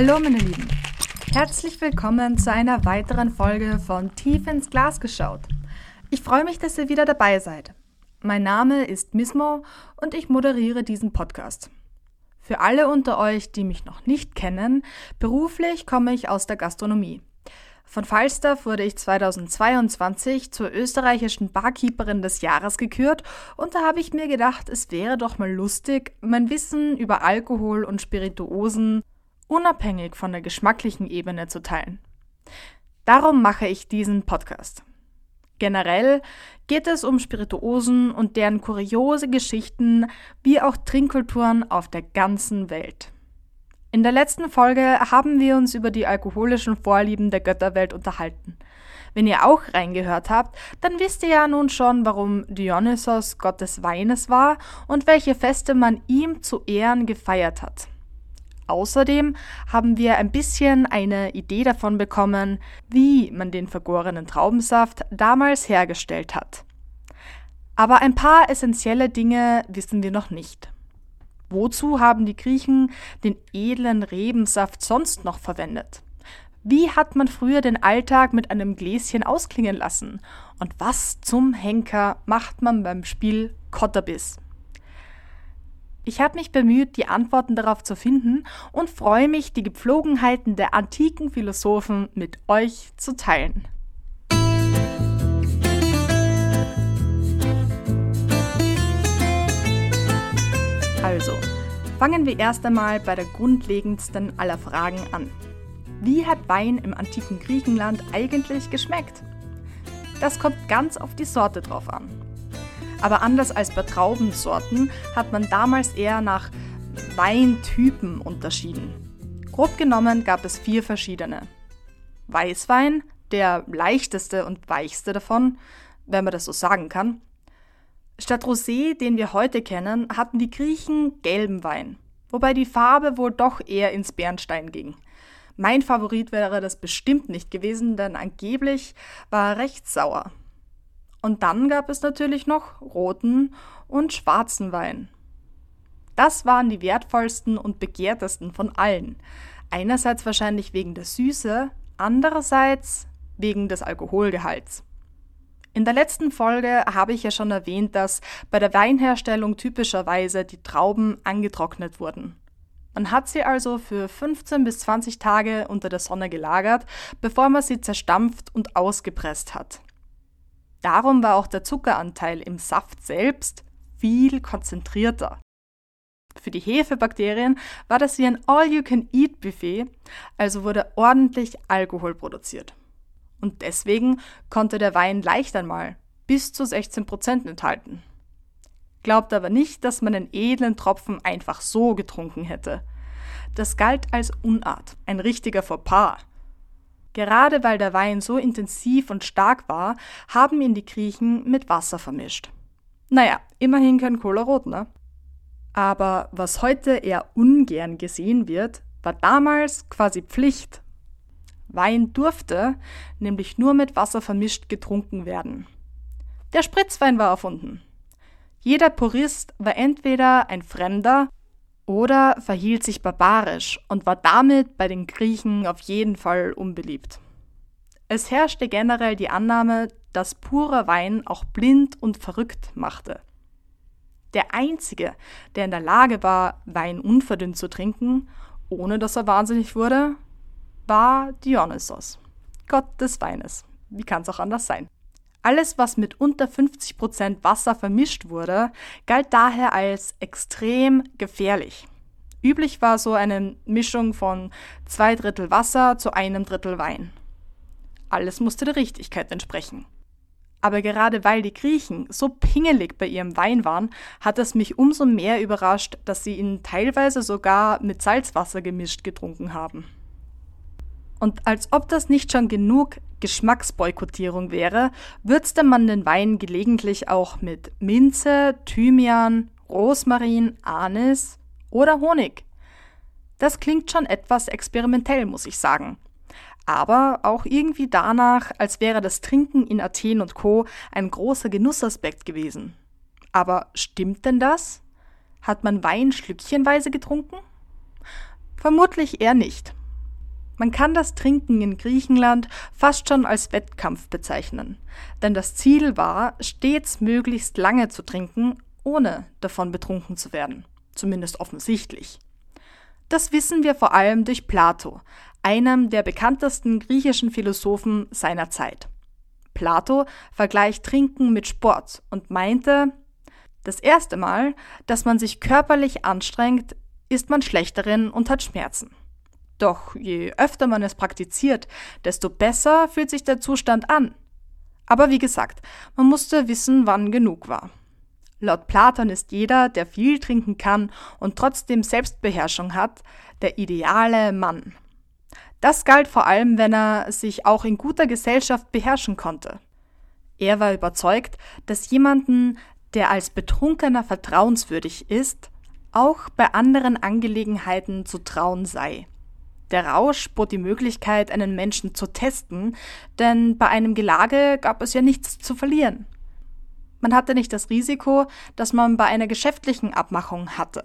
Hallo meine Lieben, herzlich willkommen zu einer weiteren Folge von Tief ins Glas geschaut. Ich freue mich, dass ihr wieder dabei seid. Mein Name ist Mismo und ich moderiere diesen Podcast. Für alle unter euch, die mich noch nicht kennen, beruflich komme ich aus der Gastronomie. Von Falstaff wurde ich 2022 zur österreichischen Barkeeperin des Jahres gekürt und da habe ich mir gedacht, es wäre doch mal lustig, mein Wissen über Alkohol und Spirituosen unabhängig von der geschmacklichen Ebene zu teilen. Darum mache ich diesen Podcast. Generell geht es um Spirituosen und deren kuriose Geschichten wie auch Trinkkulturen auf der ganzen Welt. In der letzten Folge haben wir uns über die alkoholischen Vorlieben der Götterwelt unterhalten. Wenn ihr auch reingehört habt, dann wisst ihr ja nun schon, warum Dionysos Gott des Weines war und welche Feste man ihm zu Ehren gefeiert hat. Außerdem haben wir ein bisschen eine Idee davon bekommen, wie man den vergorenen Traubensaft damals hergestellt hat. Aber ein paar essentielle Dinge wissen wir noch nicht. Wozu haben die Griechen den edlen Rebensaft sonst noch verwendet? Wie hat man früher den Alltag mit einem Gläschen ausklingen lassen? Und was zum Henker macht man beim Spiel Kotterbiss? Ich habe mich bemüht, die Antworten darauf zu finden und freue mich, die Gepflogenheiten der antiken Philosophen mit euch zu teilen. Also, fangen wir erst einmal bei der grundlegendsten aller Fragen an. Wie hat Wein im antiken Griechenland eigentlich geschmeckt? Das kommt ganz auf die Sorte drauf an. Aber anders als bei Traubensorten hat man damals eher nach Weintypen unterschieden. Grob genommen gab es vier verschiedene. Weißwein, der leichteste und weichste davon, wenn man das so sagen kann, Statt Rosé, den wir heute kennen, hatten die Griechen gelben Wein, wobei die Farbe wohl doch eher ins Bernstein ging. Mein Favorit wäre das bestimmt nicht gewesen, denn angeblich war er recht sauer. Und dann gab es natürlich noch roten und schwarzen Wein. Das waren die wertvollsten und begehrtesten von allen. Einerseits wahrscheinlich wegen der Süße, andererseits wegen des Alkoholgehalts. In der letzten Folge habe ich ja schon erwähnt, dass bei der Weinherstellung typischerweise die Trauben angetrocknet wurden. Man hat sie also für 15 bis 20 Tage unter der Sonne gelagert, bevor man sie zerstampft und ausgepresst hat. Darum war auch der Zuckeranteil im Saft selbst viel konzentrierter. Für die Hefebakterien war das wie ein All-You-Can-Eat-Buffet, also wurde ordentlich Alkohol produziert. Und deswegen konnte der Wein leicht einmal bis zu 16 Prozent enthalten. Glaubt aber nicht, dass man den edlen Tropfen einfach so getrunken hätte. Das galt als Unart, ein richtiger Fauxpas. Gerade weil der Wein so intensiv und stark war, haben ihn die Griechen mit Wasser vermischt. Naja, immerhin kein Cola Rot, ne? Aber was heute eher ungern gesehen wird, war damals quasi Pflicht Wein durfte nämlich nur mit Wasser vermischt getrunken werden. Der Spritzwein war erfunden. Jeder Purist war entweder ein Fremder oder verhielt sich barbarisch und war damit bei den Griechen auf jeden Fall unbeliebt. Es herrschte generell die Annahme, dass purer Wein auch blind und verrückt machte. Der einzige, der in der Lage war, Wein unverdünnt zu trinken, ohne dass er wahnsinnig wurde, war Dionysos, Gott des Weines. Wie kann es auch anders sein? Alles, was mit unter 50% Wasser vermischt wurde, galt daher als extrem gefährlich. Üblich war so eine Mischung von zwei Drittel Wasser zu einem Drittel Wein. Alles musste der Richtigkeit entsprechen. Aber gerade weil die Griechen so pingelig bei ihrem Wein waren, hat es mich umso mehr überrascht, dass sie ihn teilweise sogar mit Salzwasser gemischt getrunken haben. Und als ob das nicht schon genug Geschmacksboykottierung wäre, würzte man den Wein gelegentlich auch mit Minze, Thymian, Rosmarin, Anis oder Honig. Das klingt schon etwas experimentell, muss ich sagen. Aber auch irgendwie danach, als wäre das Trinken in Athen und Co. ein großer Genussaspekt gewesen. Aber stimmt denn das? Hat man Wein schlückchenweise getrunken? Vermutlich eher nicht. Man kann das Trinken in Griechenland fast schon als Wettkampf bezeichnen, denn das Ziel war, stets möglichst lange zu trinken, ohne davon betrunken zu werden, zumindest offensichtlich. Das wissen wir vor allem durch Plato, einem der bekanntesten griechischen Philosophen seiner Zeit. Plato vergleicht Trinken mit Sport und meinte, das erste Mal, dass man sich körperlich anstrengt, ist man schlechterin und hat Schmerzen. Doch je öfter man es praktiziert, desto besser fühlt sich der Zustand an. Aber wie gesagt, man musste wissen, wann genug war. Laut Platon ist jeder, der viel trinken kann und trotzdem Selbstbeherrschung hat, der ideale Mann. Das galt vor allem, wenn er sich auch in guter Gesellschaft beherrschen konnte. Er war überzeugt, dass jemanden, der als Betrunkener vertrauenswürdig ist, auch bei anderen Angelegenheiten zu trauen sei. Der Rausch bot die Möglichkeit, einen Menschen zu testen, denn bei einem Gelage gab es ja nichts zu verlieren. Man hatte nicht das Risiko, das man bei einer geschäftlichen Abmachung hatte.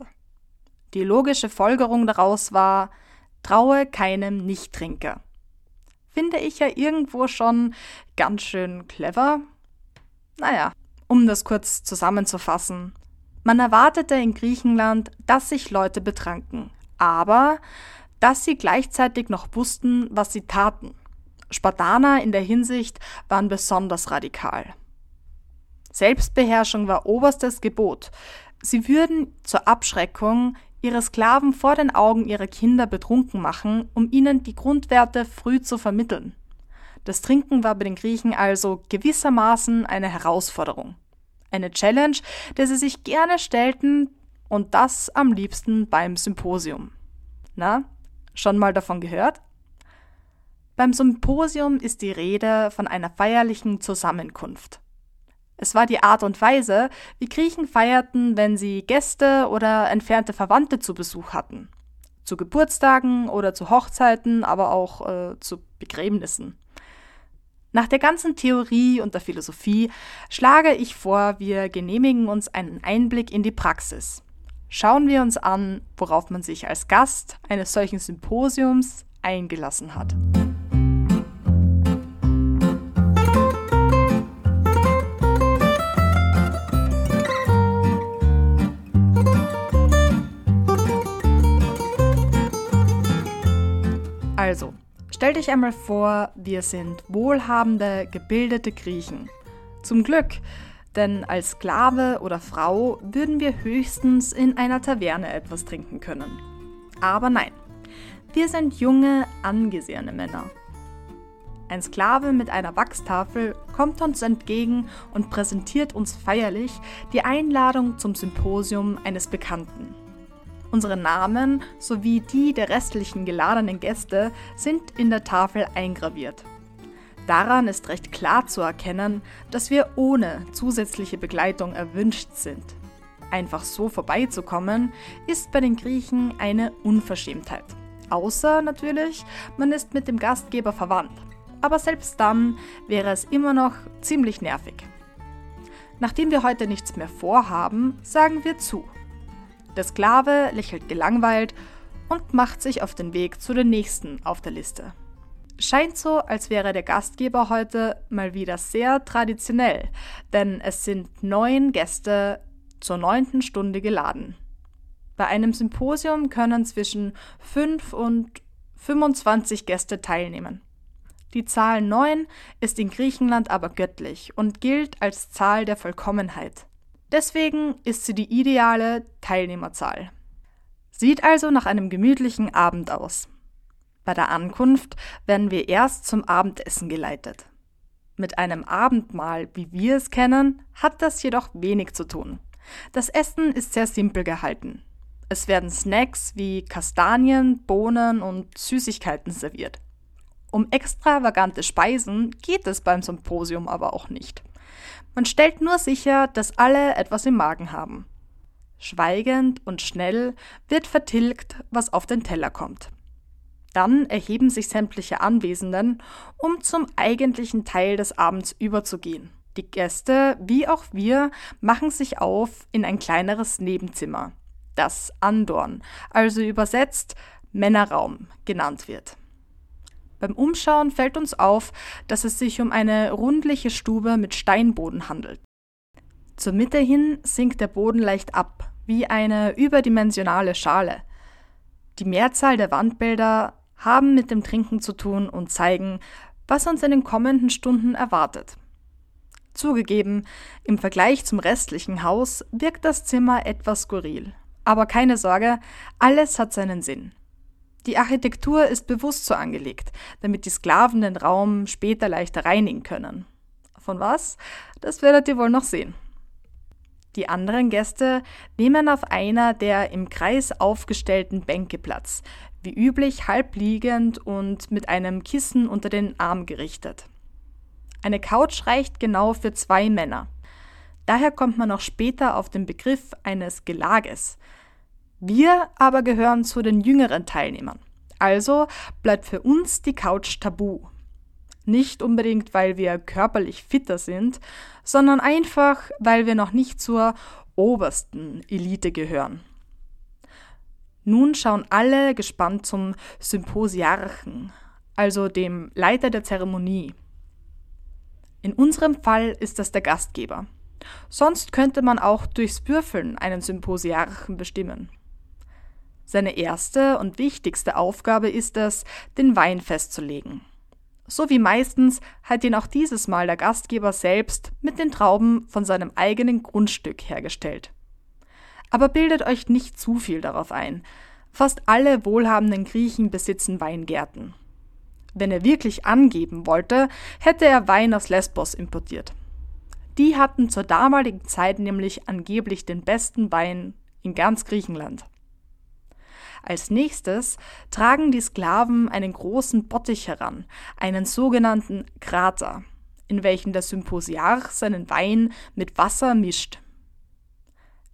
Die logische Folgerung daraus war, traue keinem Nichttrinker. Finde ich ja irgendwo schon ganz schön clever. Naja, um das kurz zusammenzufassen. Man erwartete in Griechenland, dass sich Leute betranken, aber dass sie gleichzeitig noch wussten, was sie taten. Spartaner in der Hinsicht waren besonders radikal. Selbstbeherrschung war oberstes Gebot. Sie würden zur Abschreckung ihre Sklaven vor den Augen ihrer Kinder betrunken machen, um ihnen die Grundwerte früh zu vermitteln. Das Trinken war bei den Griechen also gewissermaßen eine Herausforderung. Eine Challenge, der sie sich gerne stellten und das am liebsten beim Symposium. Na, Schon mal davon gehört? Beim Symposium ist die Rede von einer feierlichen Zusammenkunft. Es war die Art und Weise, wie Griechen feierten, wenn sie Gäste oder entfernte Verwandte zu Besuch hatten. Zu Geburtstagen oder zu Hochzeiten, aber auch äh, zu Begräbnissen. Nach der ganzen Theorie und der Philosophie schlage ich vor, wir genehmigen uns einen Einblick in die Praxis. Schauen wir uns an, worauf man sich als Gast eines solchen Symposiums eingelassen hat. Also, stell dich einmal vor, wir sind wohlhabende, gebildete Griechen. Zum Glück denn als Sklave oder Frau würden wir höchstens in einer Taverne etwas trinken können. Aber nein, wir sind junge, angesehene Männer. Ein Sklave mit einer Wachstafel kommt uns entgegen und präsentiert uns feierlich die Einladung zum Symposium eines Bekannten. Unsere Namen sowie die der restlichen geladenen Gäste sind in der Tafel eingraviert. Daran ist recht klar zu erkennen, dass wir ohne zusätzliche Begleitung erwünscht sind. Einfach so vorbeizukommen, ist bei den Griechen eine Unverschämtheit. Außer natürlich, man ist mit dem Gastgeber verwandt. Aber selbst dann wäre es immer noch ziemlich nervig. Nachdem wir heute nichts mehr vorhaben, sagen wir zu. Der Sklave lächelt gelangweilt und macht sich auf den Weg zu den nächsten auf der Liste. Scheint so, als wäre der Gastgeber heute mal wieder sehr traditionell, denn es sind neun Gäste zur neunten Stunde geladen. Bei einem Symposium können zwischen fünf und 25 Gäste teilnehmen. Die Zahl neun ist in Griechenland aber göttlich und gilt als Zahl der Vollkommenheit. Deswegen ist sie die ideale Teilnehmerzahl. Sieht also nach einem gemütlichen Abend aus. Bei der Ankunft werden wir erst zum Abendessen geleitet. Mit einem Abendmahl, wie wir es kennen, hat das jedoch wenig zu tun. Das Essen ist sehr simpel gehalten. Es werden Snacks wie Kastanien, Bohnen und Süßigkeiten serviert. Um extravagante Speisen geht es beim Symposium aber auch nicht. Man stellt nur sicher, dass alle etwas im Magen haben. Schweigend und schnell wird vertilgt, was auf den Teller kommt. Dann erheben sich sämtliche Anwesenden, um zum eigentlichen Teil des Abends überzugehen. Die Gäste, wie auch wir, machen sich auf in ein kleineres Nebenzimmer, das Andorn, also übersetzt Männerraum genannt wird. Beim Umschauen fällt uns auf, dass es sich um eine rundliche Stube mit Steinboden handelt. Zur Mitte hin sinkt der Boden leicht ab, wie eine überdimensionale Schale. Die Mehrzahl der Wandbilder haben mit dem Trinken zu tun und zeigen, was uns in den kommenden Stunden erwartet. Zugegeben, im Vergleich zum restlichen Haus wirkt das Zimmer etwas skurril. Aber keine Sorge, alles hat seinen Sinn. Die Architektur ist bewusst so angelegt, damit die Sklaven den Raum später leichter reinigen können. Von was? Das werdet ihr wohl noch sehen. Die anderen Gäste nehmen auf einer der im Kreis aufgestellten Bänke Platz, wie üblich halbliegend und mit einem Kissen unter den Arm gerichtet. Eine Couch reicht genau für zwei Männer. Daher kommt man auch später auf den Begriff eines Gelages. Wir aber gehören zu den jüngeren Teilnehmern. Also bleibt für uns die Couch tabu. Nicht unbedingt, weil wir körperlich fitter sind, sondern einfach, weil wir noch nicht zur obersten Elite gehören. Nun schauen alle gespannt zum Symposiarchen, also dem Leiter der Zeremonie. In unserem Fall ist das der Gastgeber. Sonst könnte man auch durchs Würfeln einen Symposiarchen bestimmen. Seine erste und wichtigste Aufgabe ist es, den Wein festzulegen. So wie meistens hat ihn auch dieses Mal der Gastgeber selbst mit den Trauben von seinem eigenen Grundstück hergestellt. Aber bildet euch nicht zu viel darauf ein. Fast alle wohlhabenden Griechen besitzen Weingärten. Wenn er wirklich angeben wollte, hätte er Wein aus Lesbos importiert. Die hatten zur damaligen Zeit nämlich angeblich den besten Wein in ganz Griechenland. Als nächstes tragen die Sklaven einen großen Bottich heran, einen sogenannten Krater, in welchen der Symposiarch seinen Wein mit Wasser mischt.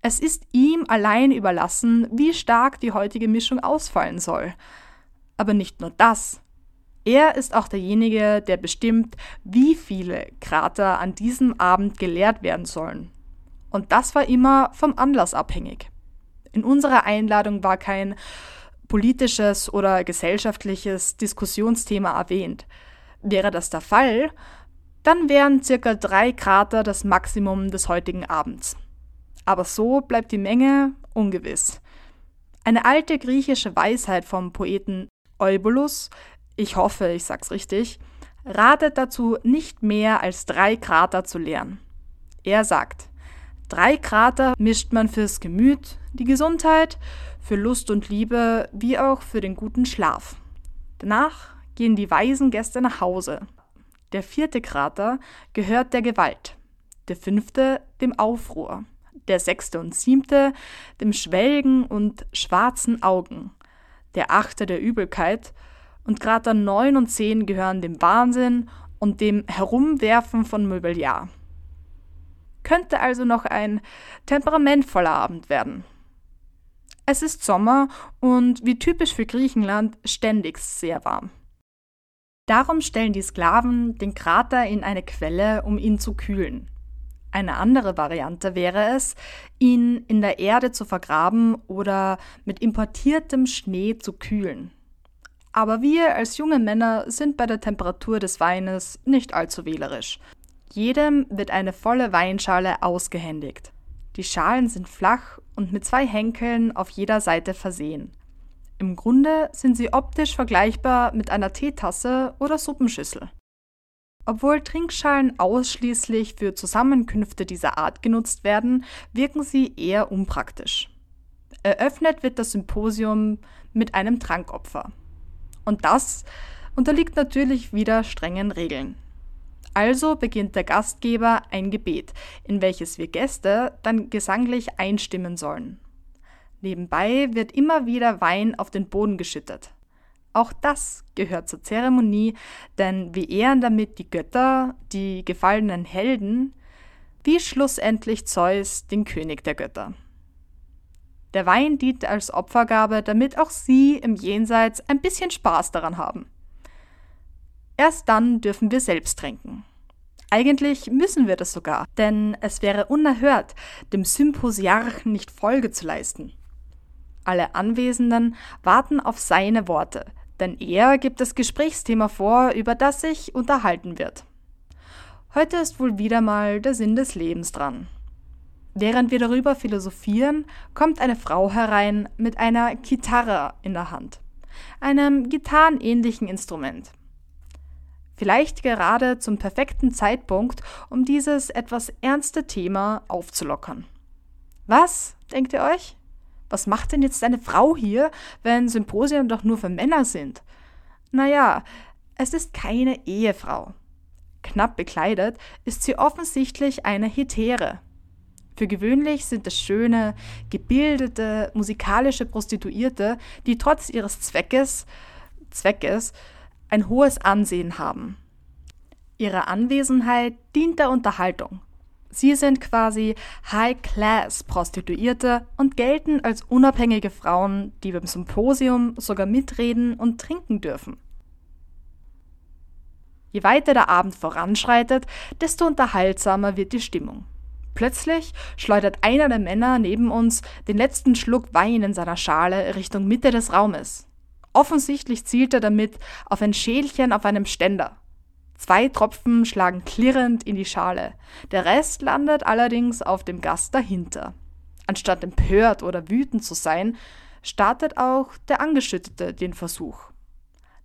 Es ist ihm allein überlassen, wie stark die heutige Mischung ausfallen soll. Aber nicht nur das. Er ist auch derjenige, der bestimmt, wie viele Krater an diesem Abend geleert werden sollen. Und das war immer vom Anlass abhängig. In unserer Einladung war kein politisches oder gesellschaftliches Diskussionsthema erwähnt. Wäre das der Fall, dann wären circa drei Krater das Maximum des heutigen Abends. Aber so bleibt die Menge ungewiss. Eine alte griechische Weisheit vom Poeten Eubulus, ich hoffe, ich sag's richtig, ratet dazu, nicht mehr als drei Krater zu leeren. Er sagt, Drei Krater mischt man fürs Gemüt, die Gesundheit, für Lust und Liebe, wie auch für den guten Schlaf. Danach gehen die weisen Gäste nach Hause. Der vierte Krater gehört der Gewalt, der fünfte dem Aufruhr, der sechste und siebte dem Schwelgen und schwarzen Augen, der achte der Übelkeit und Krater neun und zehn gehören dem Wahnsinn und dem Herumwerfen von Mobiliar. Könnte also noch ein temperamentvoller Abend werden. Es ist Sommer und wie typisch für Griechenland ständig sehr warm. Darum stellen die Sklaven den Krater in eine Quelle, um ihn zu kühlen. Eine andere Variante wäre es, ihn in der Erde zu vergraben oder mit importiertem Schnee zu kühlen. Aber wir als junge Männer sind bei der Temperatur des Weines nicht allzu wählerisch. Jedem wird eine volle Weinschale ausgehändigt. Die Schalen sind flach und mit zwei Henkeln auf jeder Seite versehen. Im Grunde sind sie optisch vergleichbar mit einer Teetasse oder Suppenschüssel. Obwohl Trinkschalen ausschließlich für Zusammenkünfte dieser Art genutzt werden, wirken sie eher unpraktisch. Eröffnet wird das Symposium mit einem Trankopfer. Und das unterliegt natürlich wieder strengen Regeln. Also beginnt der Gastgeber ein Gebet, in welches wir Gäste dann gesanglich einstimmen sollen. Nebenbei wird immer wieder Wein auf den Boden geschüttet. Auch das gehört zur Zeremonie, denn wir ehren damit die Götter, die gefallenen Helden, wie schlussendlich Zeus, den König der Götter. Der Wein dient als Opfergabe, damit auch sie im Jenseits ein bisschen Spaß daran haben. Erst dann dürfen wir selbst trinken. Eigentlich müssen wir das sogar, denn es wäre unerhört, dem Symposiarchen nicht Folge zu leisten. Alle Anwesenden warten auf seine Worte, Denn er gibt das Gesprächsthema vor, über das sich unterhalten wird. Heute ist wohl wieder mal der Sinn des Lebens dran. Während wir darüber philosophieren, kommt eine Frau herein mit einer Gitarre in der Hand, einem gitarrenähnlichen Instrument. Vielleicht gerade zum perfekten Zeitpunkt, um dieses etwas ernste Thema aufzulockern. Was, denkt ihr euch? Was macht denn jetzt eine Frau hier, wenn Symposien doch nur für Männer sind? Naja, es ist keine Ehefrau. Knapp bekleidet ist sie offensichtlich eine Hetäre. Für gewöhnlich sind es schöne, gebildete, musikalische Prostituierte, die trotz ihres Zweckes, Zweckes ein hohes Ansehen haben. Ihre Anwesenheit dient der Unterhaltung. Sie sind quasi High-Class-Prostituierte und gelten als unabhängige Frauen, die beim Symposium sogar mitreden und trinken dürfen. Je weiter der Abend voranschreitet, desto unterhaltsamer wird die Stimmung. Plötzlich schleudert einer der Männer neben uns den letzten Schluck Wein in seiner Schale Richtung Mitte des Raumes. Offensichtlich zielt er damit auf ein Schälchen auf einem Ständer. Zwei Tropfen schlagen klirrend in die Schale. Der Rest landet allerdings auf dem Gast dahinter. Anstatt empört oder wütend zu sein, startet auch der Angeschüttete den Versuch.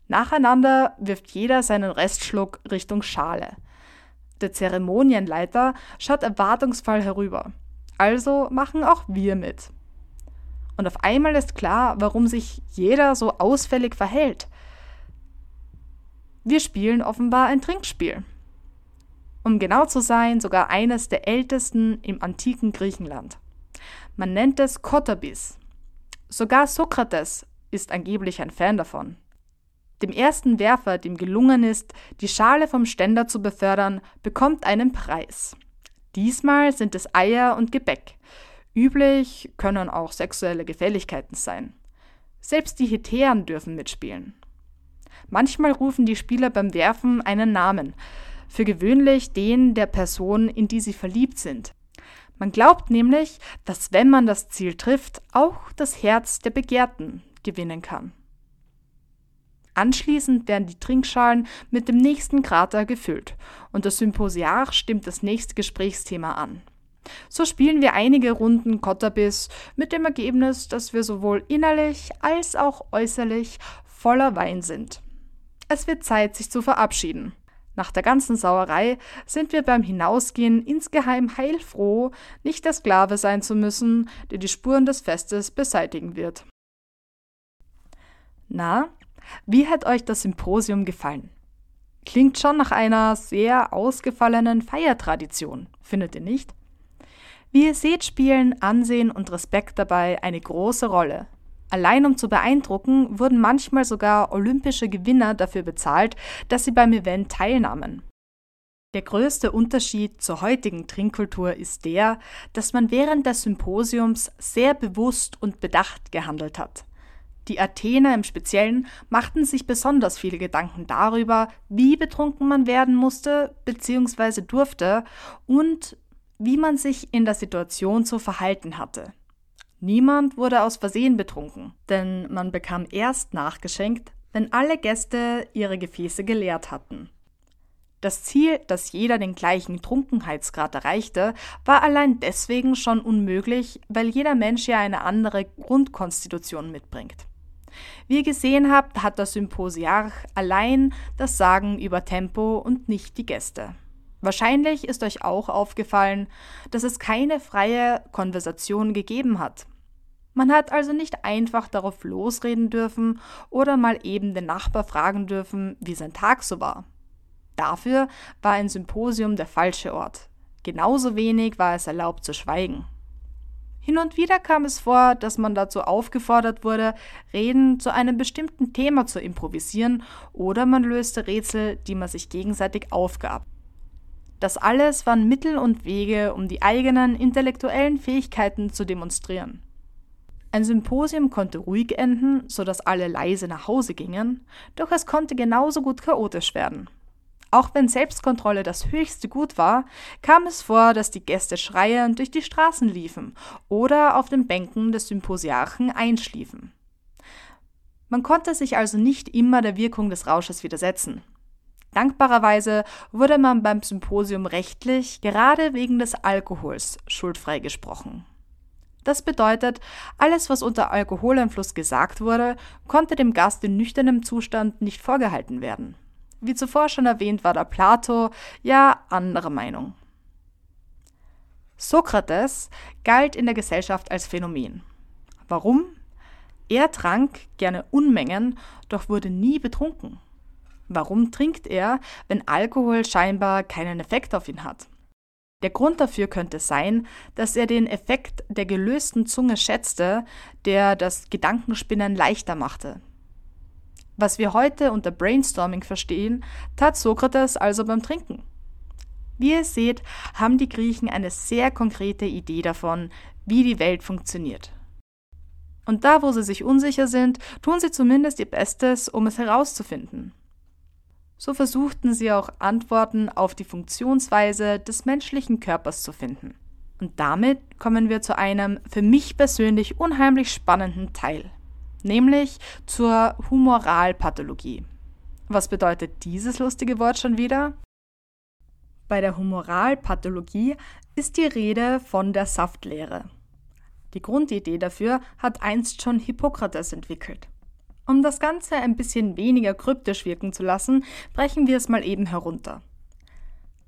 Nacheinander wirft jeder seinen Restschluck Richtung Schale. Der Zeremonienleiter schaut erwartungsvoll herüber. Also machen auch wir mit. Und auf einmal ist klar, warum sich jeder so ausfällig verhält. Wir spielen offenbar ein Trinkspiel. Um genau zu sein, sogar eines der ältesten im antiken Griechenland. Man nennt es Kotabis. Sogar Sokrates ist angeblich ein Fan davon. Dem ersten Werfer, dem gelungen ist, die Schale vom Ständer zu befördern, bekommt einen Preis. Diesmal sind es Eier und Gebäck. Üblich können auch sexuelle Gefälligkeiten sein. Selbst die Hetären dürfen mitspielen. Manchmal rufen die Spieler beim Werfen einen Namen, für gewöhnlich den der Person, in die sie verliebt sind. Man glaubt nämlich, dass wenn man das Ziel trifft, auch das Herz der Begehrten gewinnen kann. Anschließend werden die Trinkschalen mit dem nächsten Krater gefüllt und der Symposiar stimmt das nächste Gesprächsthema an. So spielen wir einige Runden Kotterbis mit dem Ergebnis, dass wir sowohl innerlich als auch äußerlich voller Wein sind. Es wird Zeit, sich zu verabschieden. Nach der ganzen Sauerei sind wir beim Hinausgehen insgeheim heilfroh, nicht der Sklave sein zu müssen, der die Spuren des Festes beseitigen wird. Na, wie hat euch das Symposium gefallen? Klingt schon nach einer sehr ausgefallenen Feiertradition, findet ihr nicht? Wie ihr seht, spielen Ansehen und Respekt dabei eine große Rolle. Allein um zu beeindrucken, wurden manchmal sogar olympische Gewinner dafür bezahlt, dass sie beim Event teilnahmen. Der größte Unterschied zur heutigen Trinkkultur ist der, dass man während des Symposiums sehr bewusst und bedacht gehandelt hat. Die Athener im Speziellen machten sich besonders viele Gedanken darüber, wie betrunken man werden musste bzw. durfte und wie man sich in der Situation zu verhalten hatte. Niemand wurde aus Versehen betrunken, denn man bekam erst nachgeschenkt, wenn alle Gäste ihre Gefäße geleert hatten. Das Ziel, dass jeder den gleichen Trunkenheitsgrad erreichte, war allein deswegen schon unmöglich, weil jeder Mensch ja eine andere Grundkonstitution mitbringt. Wie ihr gesehen habt, hat der Symposiarch allein das Sagen über Tempo und nicht die Gäste. Wahrscheinlich ist euch auch aufgefallen, dass es keine freie Konversation gegeben hat. Man hat also nicht einfach darauf losreden dürfen oder mal eben den Nachbar fragen dürfen, wie sein Tag so war. Dafür war ein Symposium der falsche Ort. Genauso wenig war es erlaubt zu schweigen. Hin und wieder kam es vor, dass man dazu aufgefordert wurde, Reden zu einem bestimmten Thema zu improvisieren oder man löste Rätsel, die man sich gegenseitig aufgab. Das alles waren Mittel und Wege, um die eigenen intellektuellen Fähigkeiten zu demonstrieren. Ein Symposium konnte ruhig enden, sodass alle leise nach Hause gingen, doch es konnte genauso gut chaotisch werden. Auch wenn Selbstkontrolle das höchste Gut war, kam es vor, dass die Gäste schreiend durch die Straßen liefen oder auf den Bänken des Symposiarchen einschliefen. Man konnte sich also nicht immer der Wirkung des Rausches widersetzen. Dankbarerweise wurde man beim Symposium rechtlich gerade wegen des Alkohols schuldfrei gesprochen. Das bedeutet, alles, was unter Alkoholeinfluss gesagt wurde, konnte dem Gast in nüchternem Zustand nicht vorgehalten werden. Wie zuvor schon erwähnt, war da Plato ja anderer Meinung. Sokrates galt in der Gesellschaft als Phänomen. Warum? Er trank gerne Unmengen, doch wurde nie betrunken. Warum trinkt er, wenn Alkohol scheinbar keinen Effekt auf ihn hat? Der Grund dafür könnte sein, dass er den Effekt der gelösten Zunge schätzte, der das Gedankenspinnen leichter machte. Was wir heute unter Brainstorming verstehen, tat Sokrates also beim Trinken. Wie ihr seht, haben die Griechen eine sehr konkrete Idee davon, wie die Welt funktioniert. Und da, wo sie sich unsicher sind, tun sie zumindest ihr Bestes, um es herauszufinden. So versuchten sie auch Antworten auf die Funktionsweise des menschlichen Körpers zu finden. Und damit kommen wir zu einem für mich persönlich unheimlich spannenden Teil, nämlich zur Humoralpathologie. Was bedeutet dieses lustige Wort schon wieder? Bei der Humoralpathologie ist die Rede von der Saftlehre. Die Grundidee dafür hat einst schon Hippokrates entwickelt. Um das Ganze ein bisschen weniger kryptisch wirken zu lassen, brechen wir es mal eben herunter.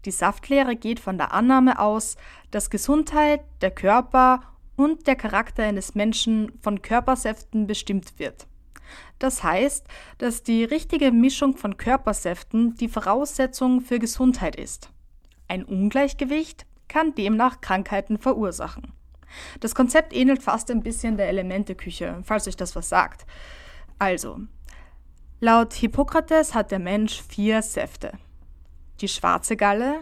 Die Saftlehre geht von der Annahme aus, dass Gesundheit, der Körper und der Charakter eines Menschen von Körpersäften bestimmt wird. Das heißt, dass die richtige Mischung von Körpersäften die Voraussetzung für Gesundheit ist. Ein Ungleichgewicht kann demnach Krankheiten verursachen. Das Konzept ähnelt fast ein bisschen der Elementeküche, falls euch das was sagt. Also, laut Hippokrates hat der Mensch vier Säfte. Die schwarze Galle,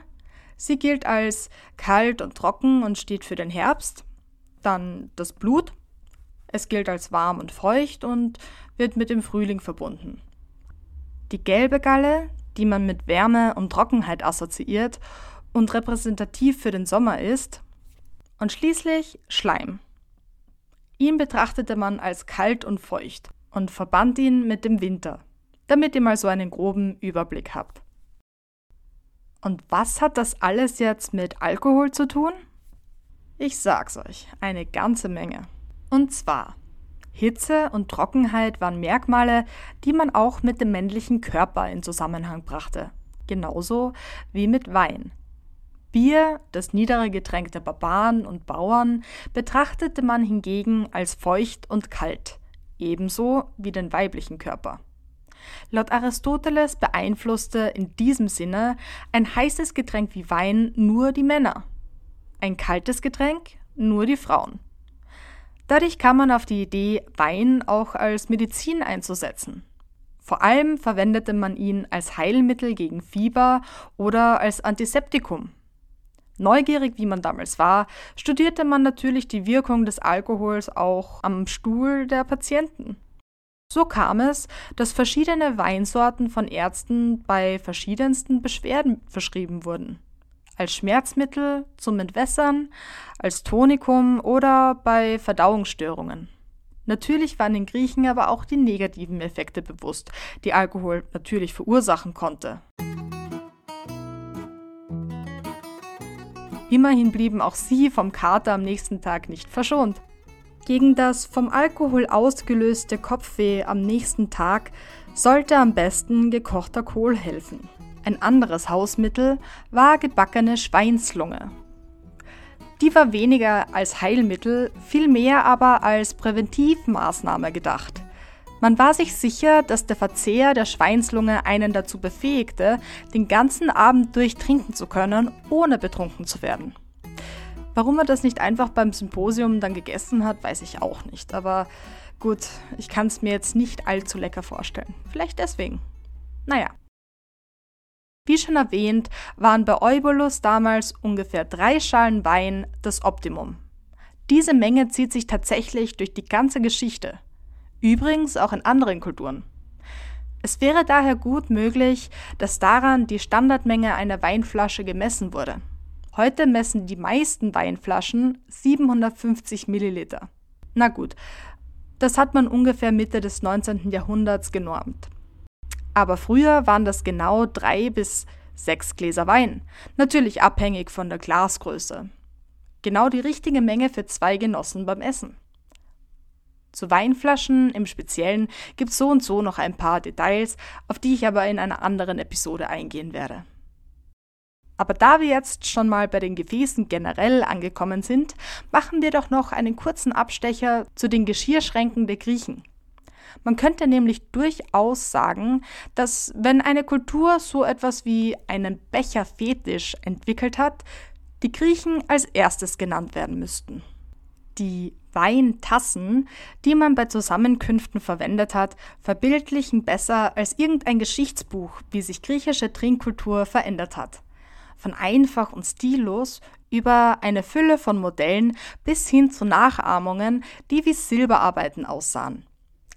sie gilt als kalt und trocken und steht für den Herbst. Dann das Blut, es gilt als warm und feucht und wird mit dem Frühling verbunden. Die gelbe Galle, die man mit Wärme und Trockenheit assoziiert und repräsentativ für den Sommer ist. Und schließlich Schleim. Ihn betrachtete man als kalt und feucht und verband ihn mit dem Winter, damit ihr mal so einen groben Überblick habt. Und was hat das alles jetzt mit Alkohol zu tun? Ich sag's euch, eine ganze Menge. Und zwar, Hitze und Trockenheit waren Merkmale, die man auch mit dem männlichen Körper in Zusammenhang brachte. Genauso wie mit Wein. Bier, das niedere Getränk der Barbaren und Bauern, betrachtete man hingegen als feucht und kalt, ebenso wie den weiblichen Körper. Laut Aristoteles beeinflusste in diesem Sinne ein heißes Getränk wie Wein nur die Männer, ein kaltes Getränk nur die Frauen. Dadurch kam man auf die Idee, Wein auch als Medizin einzusetzen. Vor allem verwendete man ihn als Heilmittel gegen Fieber oder als Antiseptikum. Neugierig wie man damals war, studierte man natürlich die Wirkung des Alkohols auch am Stuhl der Patienten. So kam es, dass verschiedene Weinsorten von Ärzten bei verschiedensten Beschwerden verschrieben wurden. Als Schmerzmittel, zum Entwässern, als Tonikum oder bei Verdauungsstörungen. Natürlich waren den Griechen aber auch die negativen Effekte bewusst, die Alkohol natürlich verursachen konnte. Immerhin blieben auch sie vom Kater am nächsten Tag nicht verschont. Gegen das vom Alkohol ausgelöste Kopfweh am nächsten Tag sollte am besten gekochter Kohl helfen. Ein anderes Hausmittel war gebackene Schweinslunge. Die war weniger als Heilmittel, vielmehr aber als Präventivmaßnahme gedacht. Man war sich sicher, dass der Verzehr der Schweinslunge einen dazu befähigte, den ganzen Abend durchtrinken zu können, ohne betrunken zu werden. Warum er das nicht einfach beim Symposium dann gegessen hat, weiß ich auch nicht. Aber gut, ich kann es mir jetzt nicht allzu lecker vorstellen. Vielleicht deswegen. Naja. Wie schon erwähnt, waren bei Eubulus damals ungefähr drei Schalen Wein das Optimum. Diese Menge zieht sich tatsächlich durch die ganze Geschichte. Übrigens auch in anderen Kulturen. Es wäre daher gut möglich, dass daran die Standardmenge einer Weinflasche gemessen wurde. Heute messen die meisten Weinflaschen 750 Milliliter. Na gut, Das hat man ungefähr Mitte des 19. Jahrhunderts genormt. Aber früher waren das genau drei bis sechs Gläser Wein, natürlich abhängig von der Glasgröße. Genau die richtige Menge für zwei Genossen beim Essen. Zu Weinflaschen im Speziellen gibt es so und so noch ein paar Details, auf die ich aber in einer anderen Episode eingehen werde. Aber da wir jetzt schon mal bei den Gefäßen generell angekommen sind, machen wir doch noch einen kurzen Abstecher zu den Geschirrschränken der Griechen. Man könnte nämlich durchaus sagen, dass wenn eine Kultur so etwas wie einen Becherfetisch entwickelt hat, die Griechen als erstes genannt werden müssten. Die Weintassen, die man bei Zusammenkünften verwendet hat, verbildlichen besser als irgendein Geschichtsbuch, wie sich griechische Trinkkultur verändert hat. Von einfach und stillos über eine Fülle von Modellen bis hin zu Nachahmungen, die wie Silberarbeiten aussahen.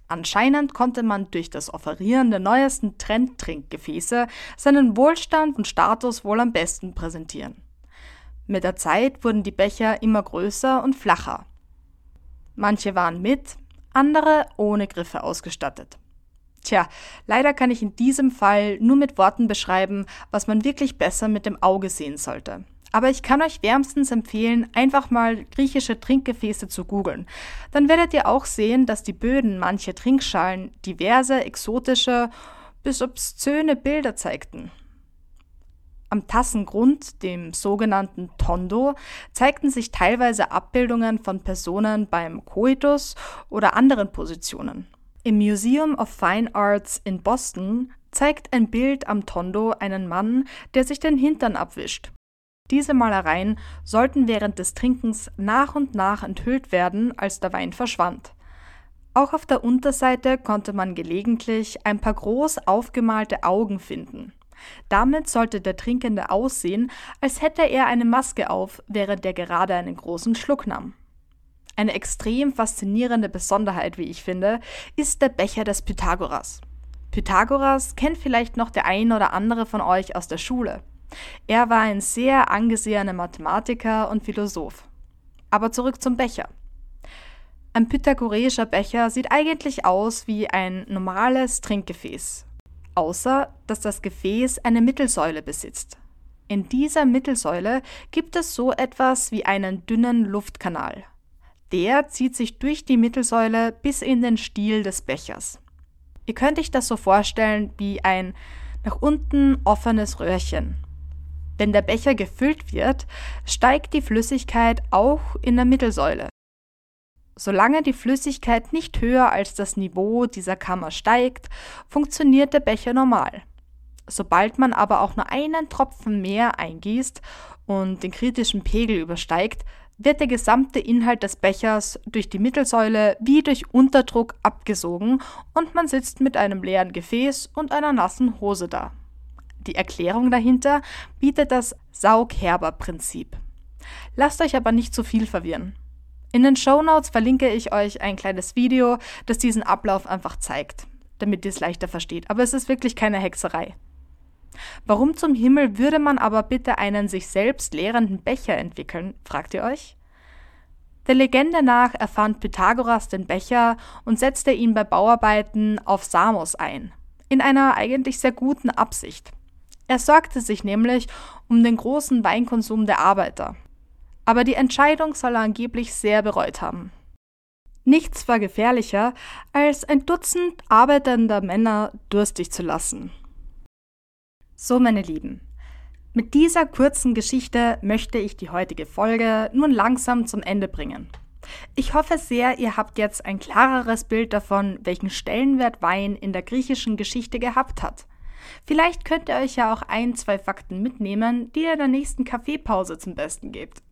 Anscheinend konnte man durch das Offerieren der neuesten Trendtrinkgefäße seinen Wohlstand und Status wohl am besten präsentieren. Mit der Zeit wurden die Becher immer größer und flacher. Manche waren mit, andere ohne Griffe ausgestattet. Tja, leider kann ich in diesem Fall nur mit Worten beschreiben, was man wirklich besser mit dem Auge sehen sollte. Aber ich kann euch wärmstens empfehlen, einfach mal griechische Trinkgefäße zu googeln. Dann werdet ihr auch sehen, dass die Böden mancher Trinkschalen diverse, exotische bis obszöne Bilder zeigten. Am Tassengrund, dem sogenannten Tondo, zeigten sich teilweise Abbildungen von Personen beim Coitus oder anderen Positionen. Im Museum of Fine Arts in Boston zeigt ein Bild am Tondo einen Mann, der sich den Hintern abwischt. Diese Malereien sollten während des Trinkens nach und nach enthüllt werden, als der Wein verschwand. Auch auf der Unterseite konnte man gelegentlich ein paar groß aufgemalte Augen finden. Damit sollte der Trinkende aussehen, als hätte er eine Maske auf, während er gerade einen großen Schluck nahm. Eine extrem faszinierende Besonderheit, wie ich finde, ist der Becher des Pythagoras. Pythagoras kennt vielleicht noch der ein oder andere von euch aus der Schule. Er war ein sehr angesehener Mathematiker und Philosoph. Aber zurück zum Becher. Ein pythagoreischer Becher sieht eigentlich aus wie ein normales Trinkgefäß, außer dass das Gefäß eine Mittelsäule besitzt. In dieser Mittelsäule gibt es so etwas wie einen dünnen Luftkanal. Der zieht sich durch die Mittelsäule bis in den Stiel des Bechers. Ihr könnt euch das so vorstellen wie ein nach unten offenes Röhrchen. Wenn der Becher gefüllt wird, steigt die Flüssigkeit auch in der Mittelsäule. Solange die Flüssigkeit nicht höher als das Niveau dieser Kammer steigt, funktioniert der Becher normal. Sobald man aber auch nur einen Tropfen mehr eingießt und den kritischen Pegel übersteigt, wird der gesamte Inhalt des Bechers durch die Mittelsäule wie durch Unterdruck abgesogen und man sitzt mit einem leeren Gefäß und einer nassen Hose da. Die Erklärung dahinter bietet das Saugherber-Prinzip. Lasst euch aber nicht zu viel verwirren. In den Show Notes verlinke ich euch ein kleines Video, das diesen Ablauf einfach zeigt, damit ihr es leichter versteht. Aber es ist wirklich keine Hexerei. Warum zum Himmel würde man aber bitte einen sich selbst leerenden Becher entwickeln, fragt ihr euch? Der Legende nach erfand Pythagoras den Becher und setzte ihn bei Bauarbeiten auf Samos ein, in einer eigentlich sehr guten Absicht. Er sorgte sich nämlich um den großen Weinkonsum der Arbeiter aber die Entscheidung soll er angeblich sehr bereut haben. Nichts war gefährlicher, als ein Dutzend arbeitender Männer durstig zu lassen. So, meine Lieben, mit dieser kurzen Geschichte möchte ich die heutige Folge nun langsam zum Ende bringen. Ich hoffe sehr, ihr habt jetzt ein klareres Bild davon, welchen Stellenwert Wein in der griechischen Geschichte gehabt hat. Vielleicht könnt ihr euch ja auch ein, zwei Fakten mitnehmen, die ihr in der nächsten Kaffeepause zum Besten gebt.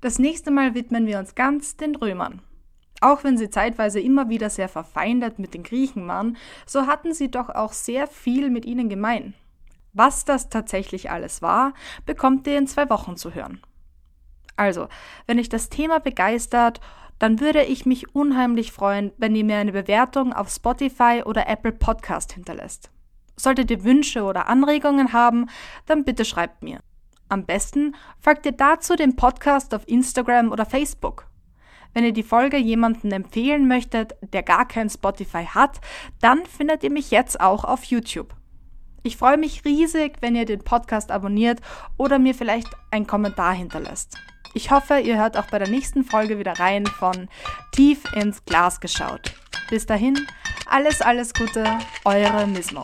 Das nächste Mal widmen wir uns ganz den Römern. Auch wenn sie zeitweise immer wieder sehr verfeindet mit den Griechen waren, so hatten sie doch auch sehr viel mit ihnen gemein. Was das tatsächlich alles war, bekommt ihr in zwei Wochen zu hören. Also, wenn euch das Thema begeistert, dann würde ich mich unheimlich freuen, wenn ihr mir eine Bewertung auf Spotify oder Apple Podcast hinterlässt. Solltet ihr Wünsche oder Anregungen haben, dann bitte schreibt mir. Am besten folgt ihr dazu dem Podcast auf Instagram oder Facebook. Wenn ihr die Folge jemandem empfehlen möchtet, der gar kein Spotify hat, dann findet ihr mich jetzt auch auf YouTube. Ich freue mich riesig, wenn ihr den Podcast abonniert oder mir vielleicht einen Kommentar hinterlässt. Ich hoffe, ihr hört auch bei der nächsten Folge wieder rein von Tief ins Glas geschaut. Bis dahin, alles, alles Gute, eure Mismo.